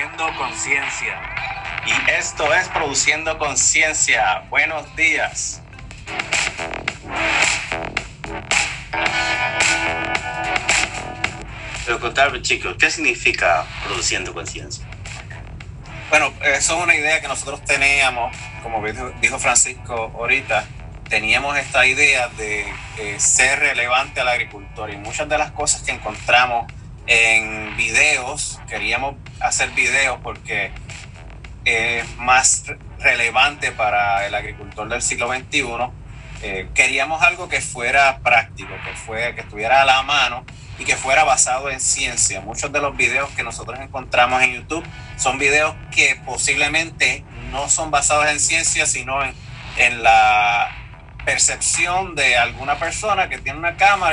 Produciendo Conciencia. Y esto es Produciendo Conciencia. Buenos días. Pero contarme, chicos, ¿qué significa Produciendo Conciencia? Bueno, eso es una idea que nosotros teníamos, como dijo Francisco ahorita, teníamos esta idea de, ser relevante al agricultor y muchas de las cosas que encontramos en videos, queríamos hacer videos porque es más relevante para el agricultor del siglo XXI. Eh, queríamos algo que fuera práctico, que, fue, que estuviera a la mano y que fuera basado en ciencia. Muchos de los videos que nosotros encontramos en YouTube son videos que posiblemente no son basados en ciencia, sino en, en la percepción de alguna persona que tiene una cámara